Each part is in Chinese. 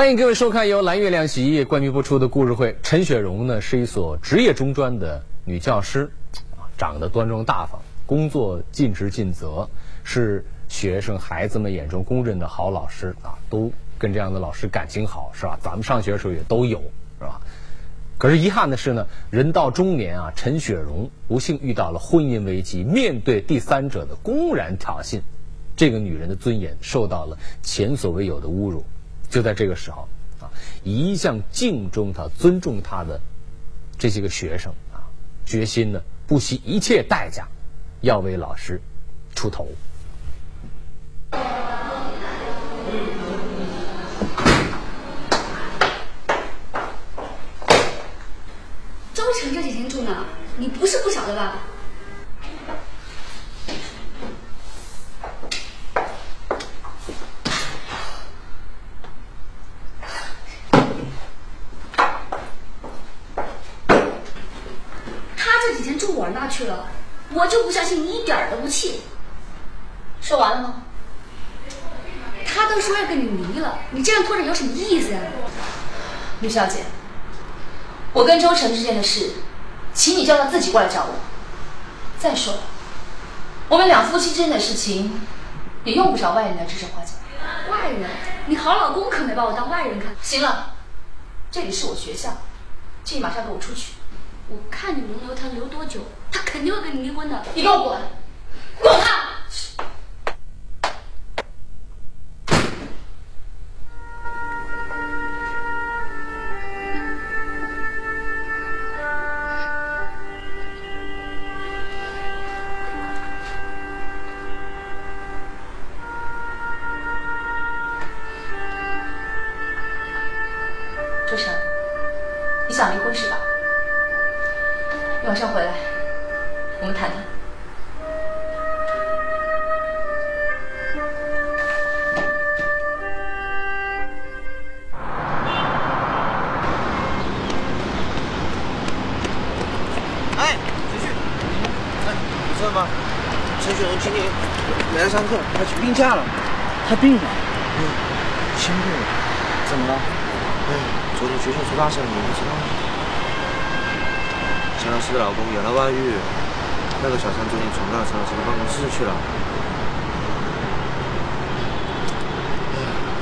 欢迎各位收看由蓝月亮洗衣液冠名播出的故事会。陈雪荣呢是一所职业中专的女教师，长得端庄大方，工作尽职尽责，是学生孩子们眼中公认的好老师啊，都跟这样的老师感情好，是吧？咱们上学的时候也都有，是吧？可是遗憾的是呢，人到中年啊，陈雪荣不幸遇到了婚姻危机，面对第三者的公然挑衅，这个女人的尊严受到了前所未有的侮辱。就在这个时候，啊，一向敬重他、尊重他的这些个学生啊，决心呢不惜一切代价要为老师出头。周成这几天住哪？你不是不晓得吧？住我那去了，我就不相信你一点都不气。说完了吗？他都说要跟你离了，你这样拖着有什么意思啊？吕小姐，我跟周成之间的事，请你叫他自己过来找我。再说了，我们两夫妻之间的事情，也用不着外人来指手画脚。外人？你好老公可没把我当外人看。行了，这里是我学校，请你马上给我出去。我看你能留他留多久？肯定会跟你离婚的。你给我滚！滚开！今天没来上课，她去病假了。她病了？嗯，心病了。怎么了？哎，昨天学校出大事了，你不知道吗？陈老师的老公有了外遇，那个小三昨天闯到陈老师的办公室去了。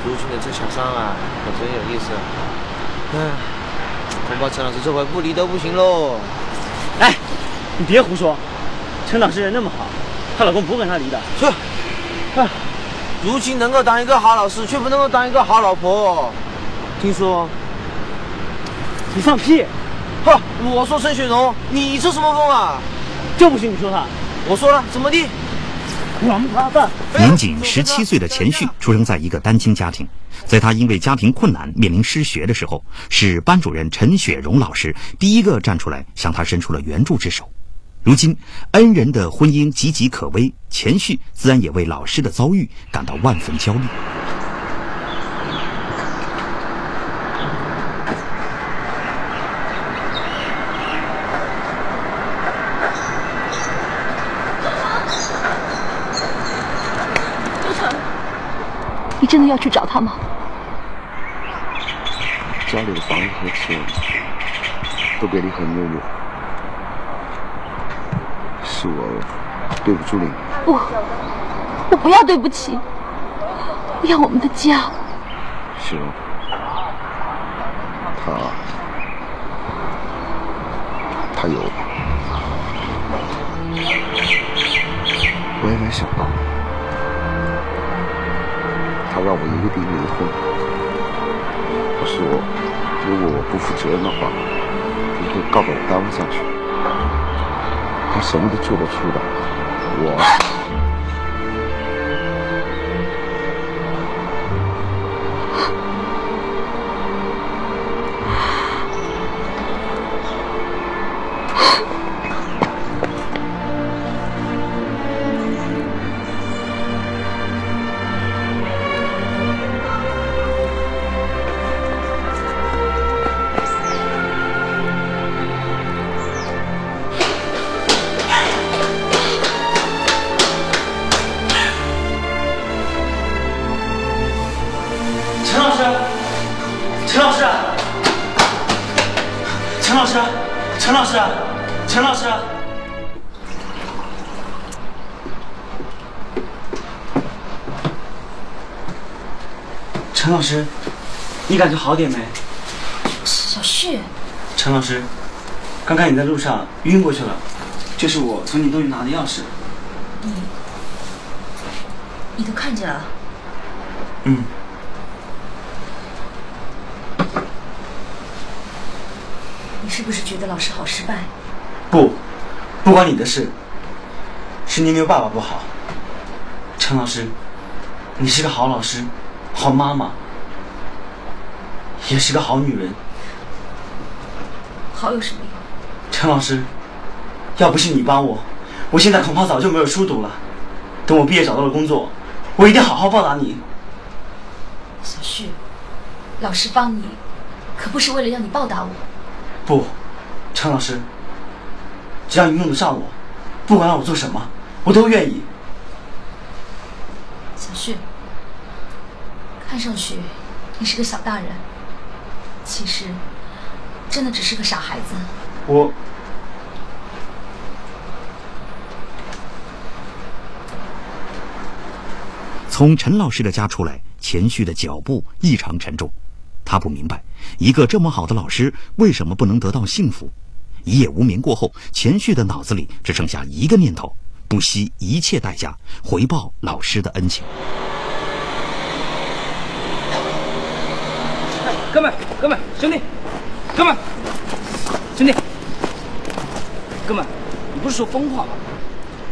如今的这小三啊，可真有意思。哎，恐怕陈老师这回不离都不行喽。哎，你别胡说，陈老师人那么好，她老公不会跟她离的。是。啊，如今能够当一个好老师，却不能够当一个好老婆。听说，你放屁！哼，我说陈雪蓉，你这什么风啊？就不许你说他。我说了，怎么地？王八蛋！年仅十七岁的钱旭出生在一个单亲家庭，在他因为家庭困难面临失学的时候，是班主任陈雪蓉老师第一个站出来向他伸出了援助之手。如今，恩人的婚姻岌岌可危，钱旭自然也为老师的遭遇感到万分焦虑。你真的要去找他吗？家里的房子和钱都给你很远远，是我对不住你。不，我不要对不起，我要我们的家。是，他，他有，我也没想到。他让我一定离婚。我说，如果我不负责任的话，你会告到我单位上去。什么都做得出的，我。感觉好点没？小旭，陈老师，刚刚你在路上晕过去了，这是我从你兜里拿的钥匙。你，你都看见了？嗯。你是不是觉得老师好失败？不，不关你的事，是你没有爸爸不好。陈老师，你是个好老师，好妈妈，也是个好女人。好有什么用？陈老师，要不是你帮我，我现在恐怕早就没有书读了。等我毕业找到了工作，我一定好好报答你。小旭，老师帮你，可不是为了让你报答我。不，陈老师，只要你用得上我，不管让我做什么，我都愿意。小旭，看上去你是个小大人，其实真的只是个傻孩子。我。从陈老师的家出来，钱旭的脚步异常沉重。他不明白，一个这么好的老师为什么不能得到幸福？一夜无眠过后，钱旭的脑子里只剩下一个念头：不惜一切代价回报老师的恩情。哥们，哥们，兄弟，哥们，兄弟，哥们，你不是说疯话吗？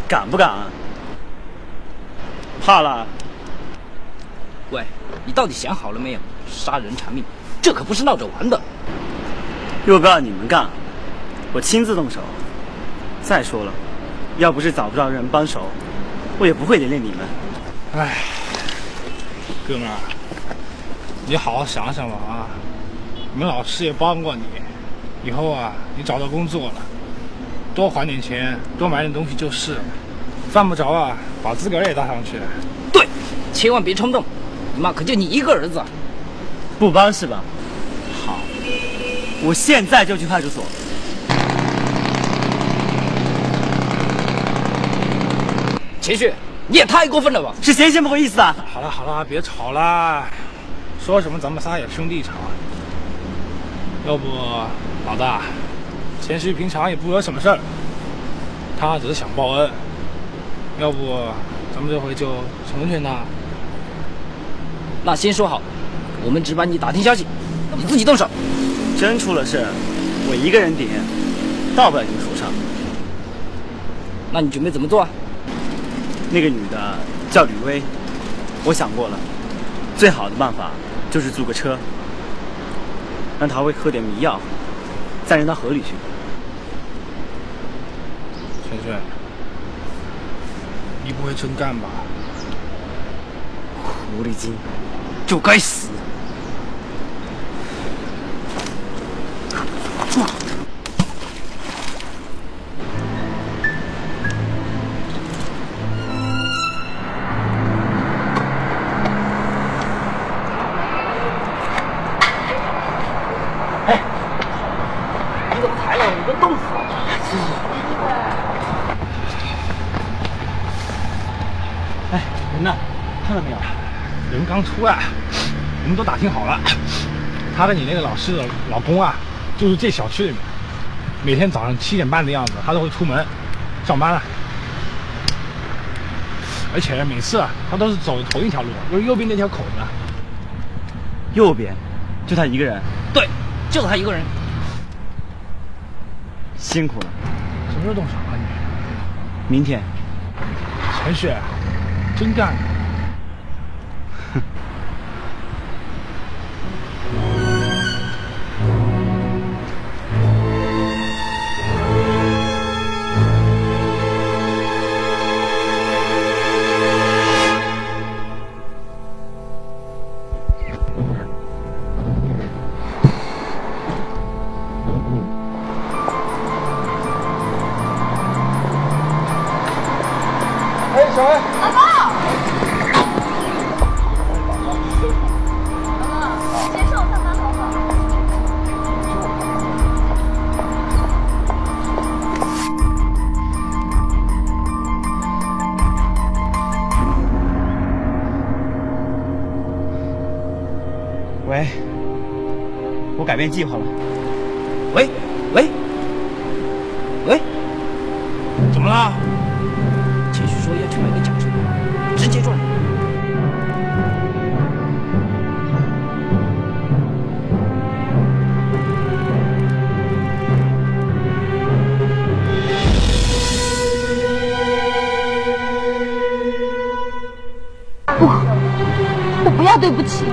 敢不敢？怕了？喂，你到底想好了没有？杀人偿命，这可不是闹着玩的。又不要你们干，我亲自动手。再说了，要不是找不到人帮手，我也不会连累你们。哎，哥们儿，你好好想想吧啊！你们老师也帮过你，以后啊，你找到工作了，多还点钱，多买点东西就是了。犯不着啊，把自个儿也搭上去。对，千万别冲动。你妈可就你一个儿子。不帮是吧？好，我现在就去派出所。秦旭，你也太过分了吧！是贤贤不好意思啊。好了好了，别吵了，说什么咱们仨也兄弟一场。要不，老大，前旭平常也不惹什么事儿，他只是想报恩。要不，咱们这回就成全他。那先说好。我们只帮你打听消息，你自己动手。真出了事，我一个人顶，到不了你们手上。那你准备怎么做啊？那个女的叫吕薇，我想过了，最好的办法就是租个车，让他会喝点迷药，再扔到河里去。轩轩，你不会真干吧？狐狸精，就该死！出他的你那个老师的老公啊，就是这小区里面，每天早上七点半的样子，他都会出门上班了，而且每次啊他都是走同一条路，就是右边那条口子。右边，就他一个人？对，就他一个人。辛苦了。什么时候动手啊你？明天。陈雪，真干。变计划了。喂喂喂，怎么了？继续说要去买个假车，直接转。不，我不要对不起，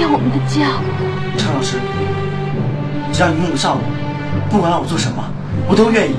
要我们的家。陈老师，只要你用得上我，不管让我做什么，我都愿意。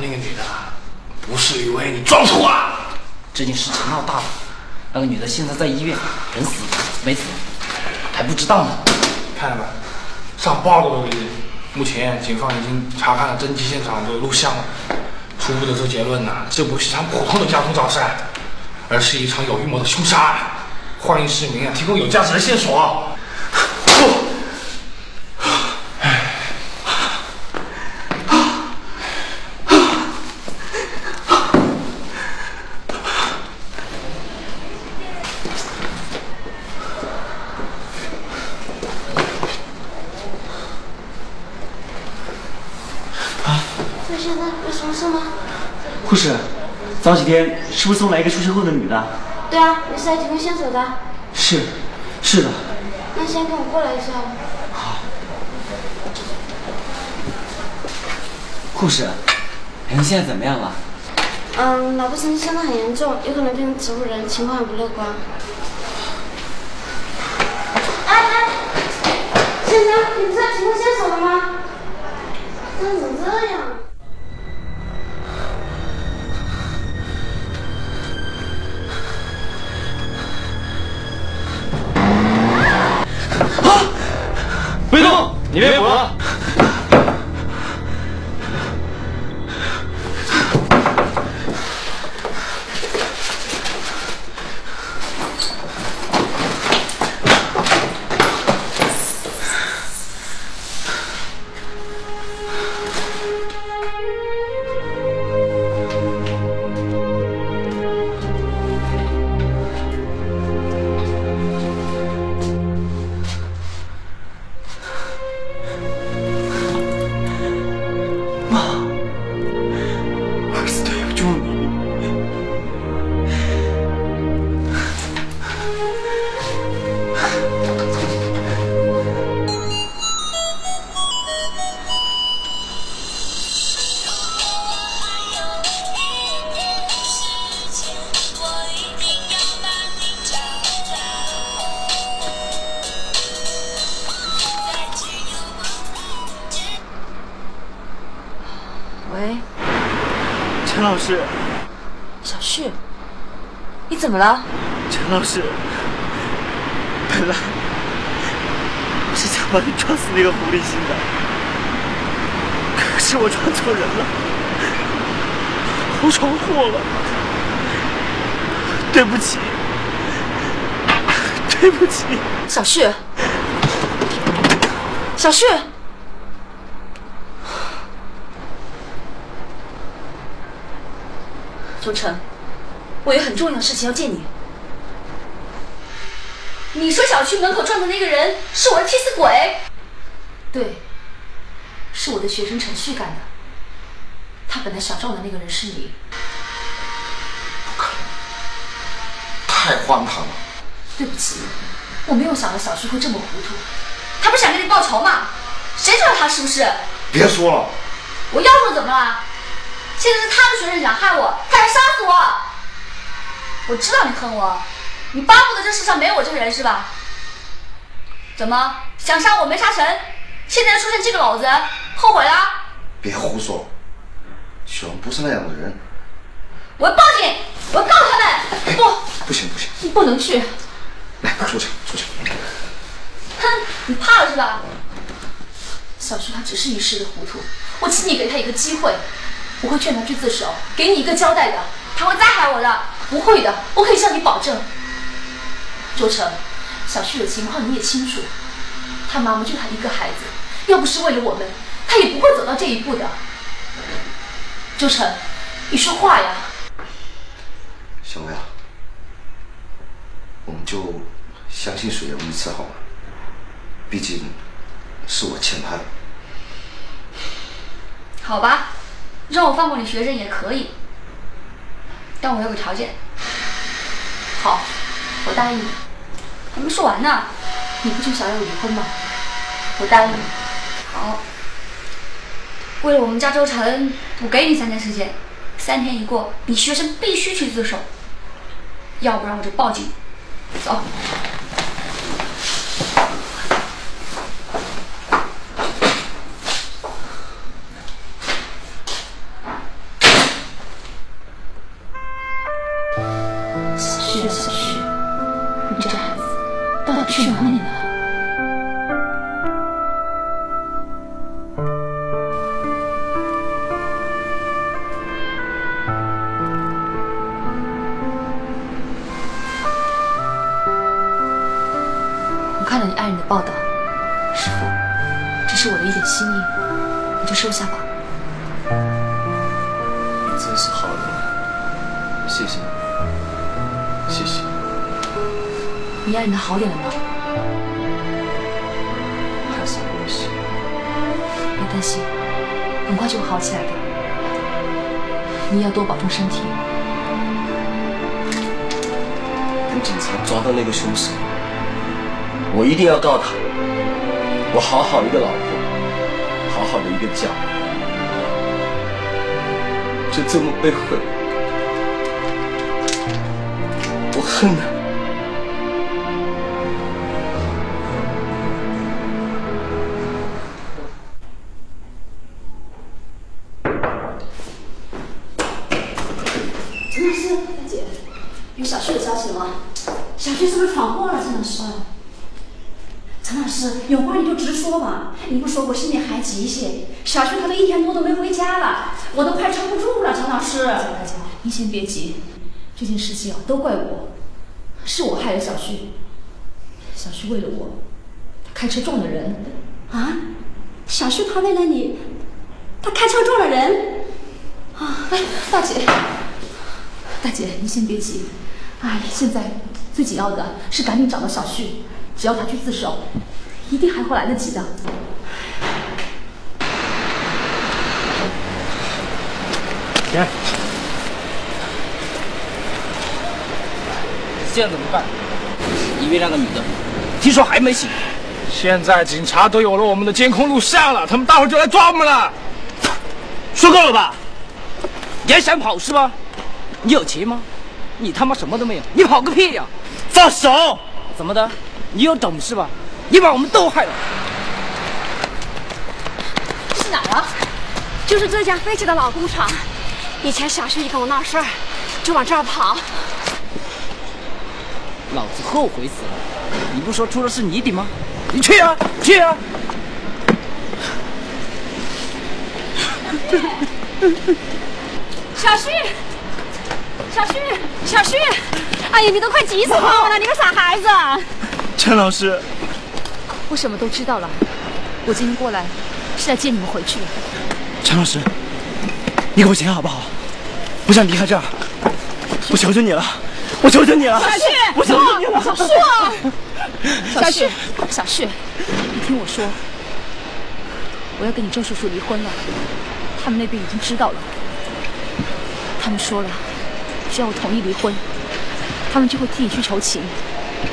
那个女的，不是吕薇，你装错啊。这件事情闹大了，那个女的现在在医院，人死没死还不知道呢。看了吧，上报的都已经。目前警方已经查看了侦缉现场的录像了，初步得出结论呢、这不是一场普通的交通肇事案，而是一场有预谋的凶杀案。欢迎市民啊提供有价值的线索。不。那现在有什么事吗？护士，早几天是不是送来一个出车祸的女的？对啊，你是来提供线索的。是，是的。那先跟我过来一下。好护士，人现在怎么样了？嗯，脑部神经伤得很严重，有可能变成植物人，情况很不乐观。哎哎，先生，你不是来提供线索的吗？这怎么这样？你别扶了。怎么了？陈老师，本来我是想把你撞死那个狐狸精的，可是我撞错人了，我闯祸了，对不起。对不起。小旭，小旭，周成，我有很重要的事情要见你。你说小区门口撞的那个人是我的替死鬼？对，是我的学生陈旭干的。他本来想撞的那个人是你。太荒唐了！对不起，我没有想到小旭会这么糊涂。他不是想跟你报仇吗？谁知道他是不是？别说了，我要说怎么了？现在是他的学生想害我，他想杀死我。我知道你恨我，你巴不得这世上没有我这个人是吧？怎么想杀我没杀成？现在出现这个老子，后悔了？别胡说，雪荣不是那样的人。我要报警，我要告他们！不，不行不行，你不能去。来，出去出去。哼，你怕了是吧？小徐他只是一时的糊涂，我请你给他一个机会，我会劝他去自首，给你一个交代的。他会再害我的，不会的，我可以向你保证。周成，小旭的情况你也清楚，他妈妈就他一个孩子，要不是为了我们，他也不会走到这一步的。周成，你说话呀！小薇啊，我们就相信水荣一次好吗？毕竟是我欠他的。好吧，让我放过你学生也可以，但我有个条件。好，我答应你。还没说完呢，你不就想要离婚吗？我答应你。好，为了我们家周成，我给你三天时间，三天一过，你学生必须去自首，要不然我就报警。走。小旭啊，小旭，你这孩子到底去哪里了？我看了你爱人的报道，师傅，这是。我的一点心意，你就收下吧。你爱人的好点了吗？还是没关系。别担心，很快就会好起来的。你要多保重身体。等警察抓到那个凶手，我一定要告他。我好好一个老婆，好好的一个家，就这么被毁了。我恨啊！急些。小旭他都一天多都没回家了，我都快撑不住了。陈老师，大姐，您先别急，这件事情啊，都怪我，是我害了小旭。小旭为了我，他开车撞了人。啊，小旭他为了你，他开车撞了人。啊，哎，大姐，大姐，你先别急。哎，现在最紧要的是赶紧找到小旭，只要他去自首，一定还会来得及的。给。现在怎么办？里面那个女的，听说还没醒。现在警察都有了我们的监控录像了，他们待会儿就来抓我们了。说够了吧？你还想跑是吧？你有钱吗？你他妈什么都没有，你跑个屁呀、放手！怎么的？你有种是吧？你把我们都害了。这是哪儿啊？就是这家废弃的老工厂。以前小旭一跟我闹事儿，就往这儿跑。老子后悔死了！你不说出的是你的吗？你去啊，去啊！小旭，小旭，小旭！哎呀，你都快急死我了，你个傻孩子！陈老师，我什么都知道了。我今天过来是来接你们回去的。陈老师，你给我钱好不好？不想离开这儿，我求求你了，我求求你了，小旭，我求求你了，小旭，小旭，小旭，你听我说，我要跟你周叔叔离婚了，他们那边已经知道了，他们说了，只要我同意离婚，他们就会替你去求情，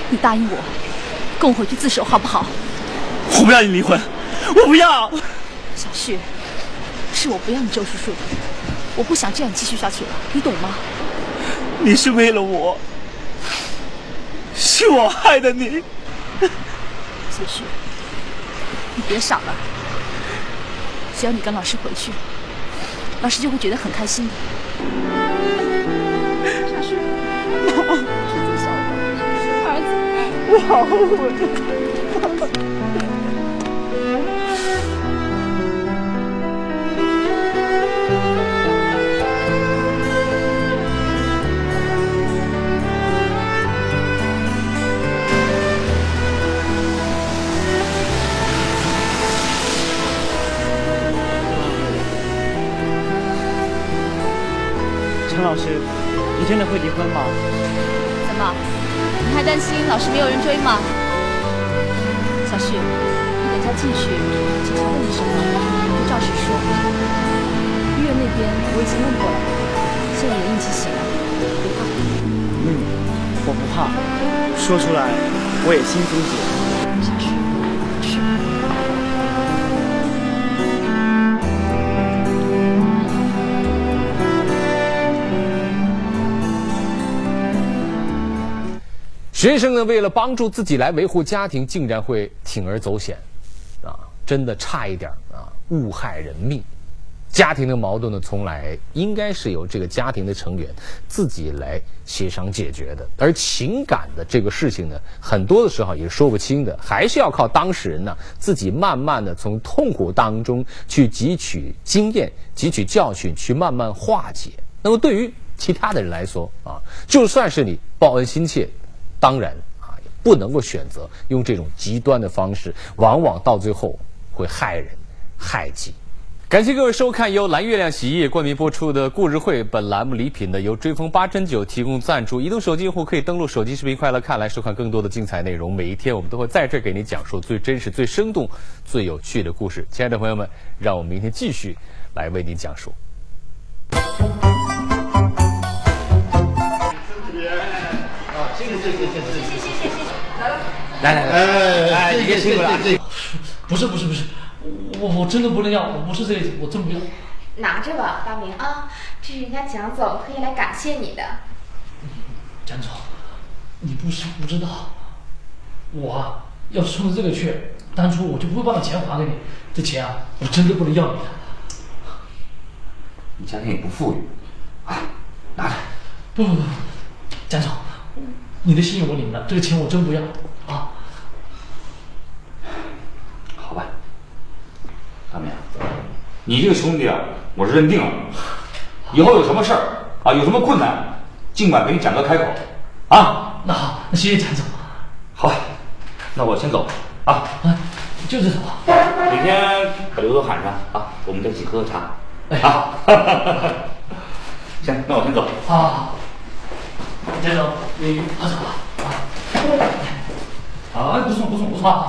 你答应我，跟我回去自首好不好？我不要你离婚，我不要。小旭，是我不要你周叔叔的，我不想这样继续下去了，你懂吗？你是为了我，是我害的你。小旭，你别傻了，只要你跟老师回去，老师就会觉得很开心的。小旭，是最小的儿子，我好后悔。老师，你真的会离婚吗？怎么？你还担心老师没有人追吗？小旭，你等下进去，警察问你什么，你就照实说。医院那边我已经问过了，现在也应急醒了，别怕。嗯，我不怕，说出来我也心松解。小旭，学生呢，为了帮助自己来维护家庭，竟然会铤而走险，啊，真的差一点啊，误害人命。家庭的矛盾呢，从来应该是由这个家庭的成员自己来协商解决的，而情感的这个事情呢，很多的时候也说不清的，还是要靠当事人呢自己慢慢的从痛苦当中去汲取经验、汲取教训，去慢慢化解。那么对于其他的人来说啊，就算是你报恩心切。当然啊，也不能够选择用这种极端的方式，往往到最后会害人害己。感谢各位收看由蓝月亮洗衣液冠名播出的故事会。本栏目礼品呢由追风八珍酒提供赞助。移动手机用户可以登录手机视频快乐看来收看更多的精彩内容。每一天我们都会在这给您讲述最真实、最生动、最有趣的故事。亲爱的朋友们，让我们明天继续来为您讲述。来来来，哎，你别辛苦了。不是不是不是，我我真的不能要，我不是这意思，我真不要。拿着吧，大明啊，这是人家蒋总特意来感谢你的。蒋总，你不是不知道，我啊，要是冲着这个去，当初我就不会把你钱还给你。这钱啊，我真的不能要你的。你家庭也不富裕，啊，拿着。不不不，蒋总，你的心意我领了，这个钱我真不要啊。好吧，大明，你这个兄弟啊，我是认定了，以后有什么事儿啊，有什么困难，尽管给你展哥开口，啊。那好，那谢谢蒋总。好，那我先走啊。啊，就这走。明天把刘总喊上啊，我们在一起喝喝茶。哎啊，行，那我先走。好，蒋总，你好走吧。啊。啊，不送不送不送啊。